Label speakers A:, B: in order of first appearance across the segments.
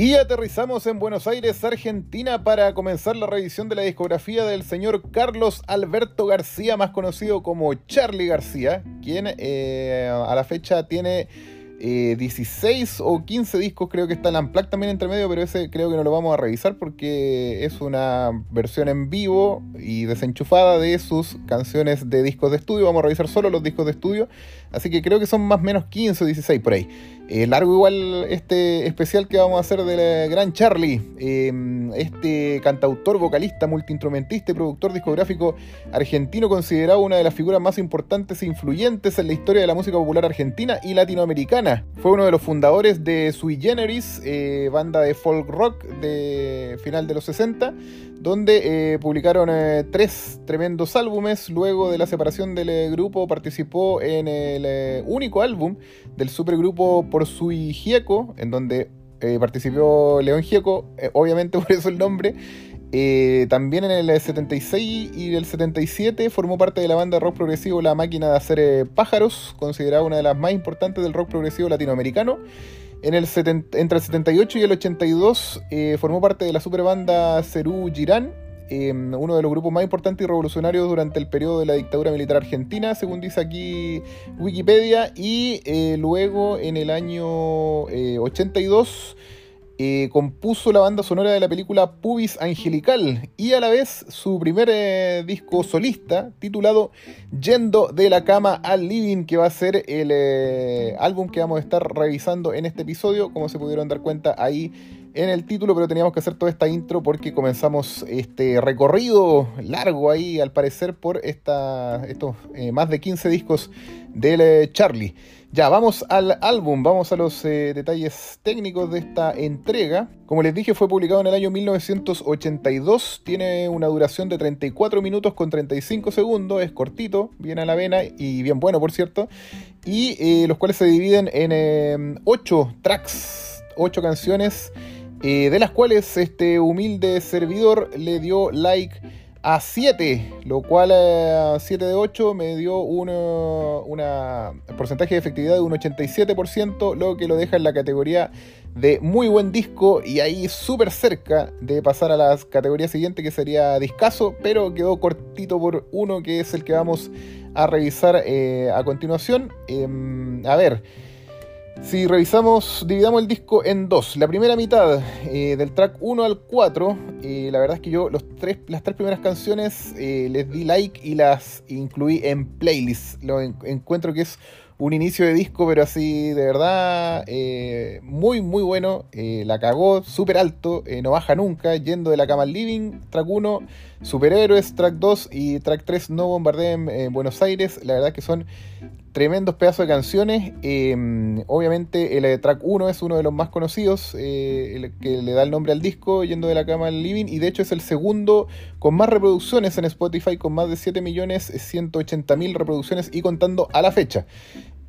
A: Y aterrizamos en Buenos Aires, Argentina, para comenzar la revisión de la discografía del señor Carlos Alberto García, más conocido como Charlie García, quien eh, a la fecha tiene 16 eh, o 15 discos, creo que está el Unplugged también entre medio, pero ese creo que no lo vamos a revisar porque es una versión en vivo y desenchufada de sus canciones de discos de estudio. Vamos a revisar solo los discos de estudio, así que creo que son más o menos 15 o 16 por ahí. Eh, largo igual este especial que vamos a hacer del gran Charlie, em, este cantautor, vocalista, multiinstrumentista y productor discográfico argentino, considerado una de las figuras más importantes e influyentes en la historia de la música popular argentina y latinoamericana. Fue uno de los fundadores de Sui Generis, eh, banda de folk rock de final de los 60, donde eh, publicaron eh, tres tremendos álbumes. Luego de la separación del eh, grupo participó en el único álbum del supergrupo Por Sui Gieco, en donde participó León Gieco, obviamente por eso el nombre. también en el 76 y el 77 formó parte de la banda rock progresivo La Máquina de Hacer Pájaros, considerada una de las más importantes del rock progresivo latinoamericano. En el entre el 78 y el 82 eh, formó parte de la superbanda Cerú Girán, em, uno de los grupos más importantes y revolucionarios durante el periodo de la dictadura militar argentina, según dice aquí Wikipedia, y eh, luego en el año 82 eh, compuso la banda sonora de la película Pubis Angelical y a la vez su primer eh, disco solista titulado Yendo de la cama al living que va a ser el eh, álbum que vamos a estar revisando en este episodio como se pudieron dar cuenta ahí en el título, pero teníamos que hacer toda esta intro porque comenzamos este recorrido largo ahí, al parecer, por esta, estos eh, más de 15 discos del eh, Charlie. Ya, vamos al álbum, vamos a los eh, detalles técnicos de esta entrega. Como les dije, fue publicado en el año 1982, tiene una duración de 34 minutos con 35 segundos, es cortito, bien a la vena y bien bueno, por cierto, y los cuales se dividen en 8 tracks, 8 canciones eh, de las cuales este humilde servidor le dio like a 7, lo cual a eh, 7 de 8 me dio un porcentaje de efectividad de un 87%, lo que lo deja en la categoría de muy buen disco y ahí súper cerca de pasar a la categoría siguiente que sería discaso, pero quedó cortito por uno que es el que vamos a revisar eh, a continuación. Em, a ver. Si revisamos, dividamos el disco en dos. La primera mitad, eh, del track 1 al 4, eh, la verdad es que yo los tres, las tres primeras canciones eh, les di like y las incluí en playlist. Lo encuentro que es un inicio de disco, pero así de verdad muy, muy bueno. la cagó súper alto, no baja nunca, yendo de la cama al living. Track 1, Superhéroes, track 2 y track 3, No Bombardeen en Buenos Aires. La verdad que son tremendos pedazos de canciones. Em, obviamente el eh, track 1 es uno de los más conocidos, eh, el que le da el nombre al disco, yendo de la cama al living, y de hecho es el segundo con más reproducciones en Spotify, con más de 7.180.000 reproducciones y contando a la fecha.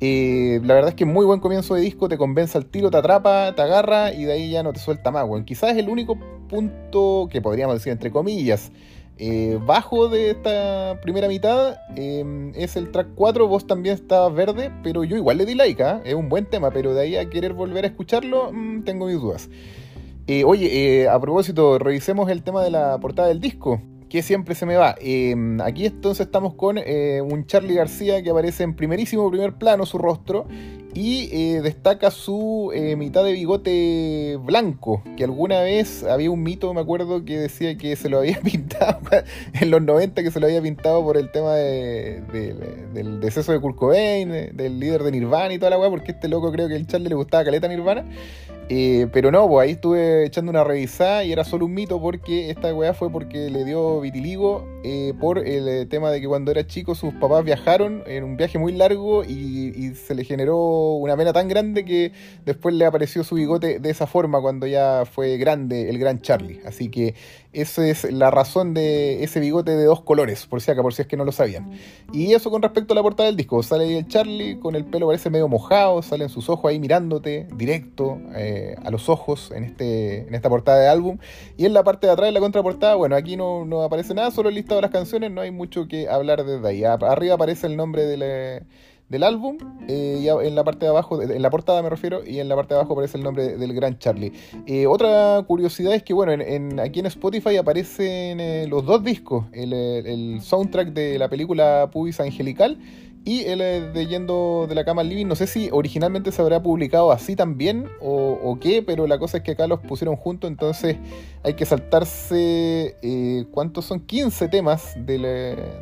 A: Eh, la verdad es que muy buen comienzo de disco, te convence al tiro, te atrapa, te agarra y de ahí ya no te suelta más. Bueno, quizás es el único punto que podríamos decir entre comillas eh, bajo de esta primera mitad em, es el track 4, vos también estabas verde, pero yo igual le di like, ¿ah? es un buen tema, pero de ahí a querer volver a escucharlo, mm, tengo mis dudas. Eh, oye, eh, a propósito, revisemos el tema de la portada del disco, que siempre se me va. Em, aquí entonces estamos con un Charlie García que aparece en primerísimo primer plano su rostro y eh, destaca su eh, mitad de bigote blanco, que alguna vez había un mito, me acuerdo, que decía que se lo había pintado en los 90, que se lo había pintado por el tema del deceso de Kurt Cobain, del líder de Nirvana y toda la weá, porque este loco creo que el Charlie le gustaba caleta Nirvana. Eh, pero no, pues ahí estuve echando una revisada y era solo un mito porque esta weá fue porque le dio vitiligo eh, por el eh, tema de que cuando era chico sus papás viajaron en un viaje muy largo y, se le generó una pena tan grande que después le apareció su bigote de esa forma cuando ya fue grande el gran Charlie. Así que esa es la razón de ese bigote de dos colores, por si acá, por si es que no lo sabían. Y eso con respecto a la portada del disco. Sale ahí el Charlie con el pelo parece medio mojado, salen sus ojos ahí mirándote directo eh, a los ojos en, este, en esta portada de álbum. Y en la parte de atrás, de la contraportada, bueno, aquí no, no aparece nada, solo el listado de las canciones, no hay mucho que hablar desde ahí. Arriba aparece el nombre del del álbum. Eh, y en la parte de abajo, en la portada me refiero, y en la parte de abajo aparece el nombre del gran Charlie. Eh, otra curiosidad es que, bueno, en, aquí en Spotify aparecen eh, los dos discos: el, el, soundtrack de la película Pubis Angelical y el de Yendo de la Cama Living, no sé si originalmente se habrá publicado así también o, qué, pero la cosa es que acá los pusieron juntos, entonces hay que saltarse, eh, ¿cuántos son? 15 temas de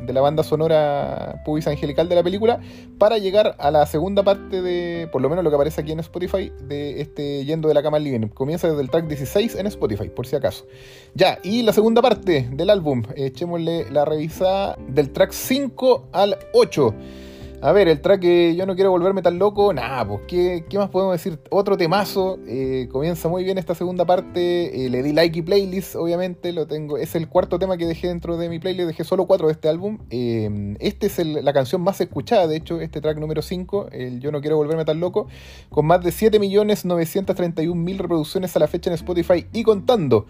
A: la, banda sonora Pubis Angelical de la película para llegar a la segunda parte de, por lo menos lo que aparece aquí en Spotify, de este Yendo de la Cama Living. Comienza desde el track 16 en Spotify, por si acaso. Ya, y la segunda parte del álbum, echémosle la revisada del track 5 al 8. A ver, el track Yo no quiero volverme tan loco, nada, pues, ¿qué, más podemos decir? Otro temazo, eh, comienza muy bien esta segunda parte, eh, le di like y playlist, obviamente, lo tengo, es el cuarto tema que dejé dentro de mi playlist, dejé solo cuatro de este álbum. Eh, este es la canción más escuchada, de hecho, este track número 5, el Yo no quiero volverme tan loco, con más de 7.931.000 reproducciones a la fecha en Spotify y contando.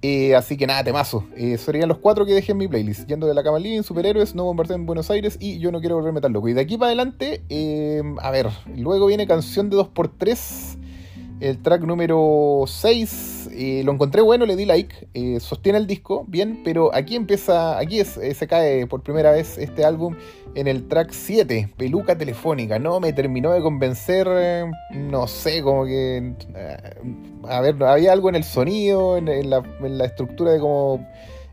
A: Eh, así que nada, temazo. Eh, serían los cuatro que dejé en mi playlist. Yendo de la cama living, superhéroes, no bombardeo en Buenos Aires y yo no quiero volverme tan loco. Y de aquí para adelante, eh, a ver, luego viene canción de 2x3 el track número 6 eh, lo encontré bueno, le di like, eh, sostiene el disco, bien, pero aquí empieza, aquí eh, se cae por primera vez este álbum en el track 7, Peluca Telefónica, no me terminó de convencer, no sé, como que, a ver, había algo en el sonido, en, la, en la estructura de cómo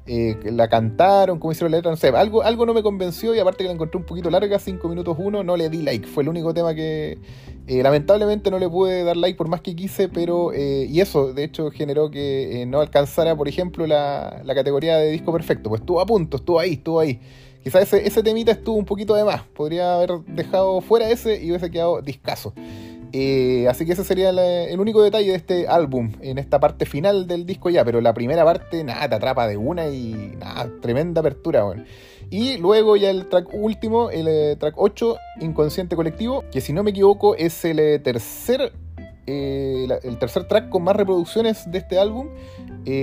A: eh, la cantaron, como hicieron la letra, no sé, algo, algo no me convenció y aparte que la encontré un poquito larga, 5 minutos 1, no le di like, fue el único tema que eh, lamentablemente no le pude dar like por más que quise, pero, eh, y eso de hecho generó que no alcanzara, por ejemplo, la, la, categoría de disco perfecto, pues estuvo a punto, estuvo ahí, estuvo ahí. Quizás ese, ese temita estuvo un poquito de más, podría haber dejado fuera ese y hubiese quedado discaso. Eh, así que ese sería el único detalle de este álbum, en esta parte final del disco ya, pero la primera parte, nada, te atrapa de una y nada, tremenda apertura, bueno. Y luego ya el track último, el eh, track 8, Inconsciente Colectivo, que si no me equivoco es el eh, tercer, el tercer track con más reproducciones de este álbum.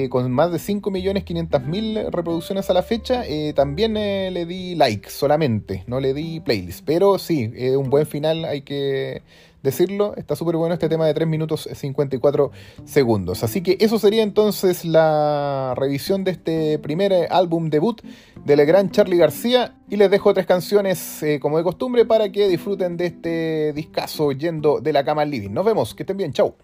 A: Con más de 5.500.000 reproducciones a la fecha, también le di like solamente, no le di playlist. Pero sí, un buen final, hay que decirlo. Está súper bueno este tema de 3 minutos 54 segundos. Así que eso sería entonces la revisión de este primer eh, álbum debut del gran Charlie García. Y les dejo tres canciones eh, como de costumbre para que disfruten de este discazo yendo de la cama al living. Nos vemos, que estén bien, chau.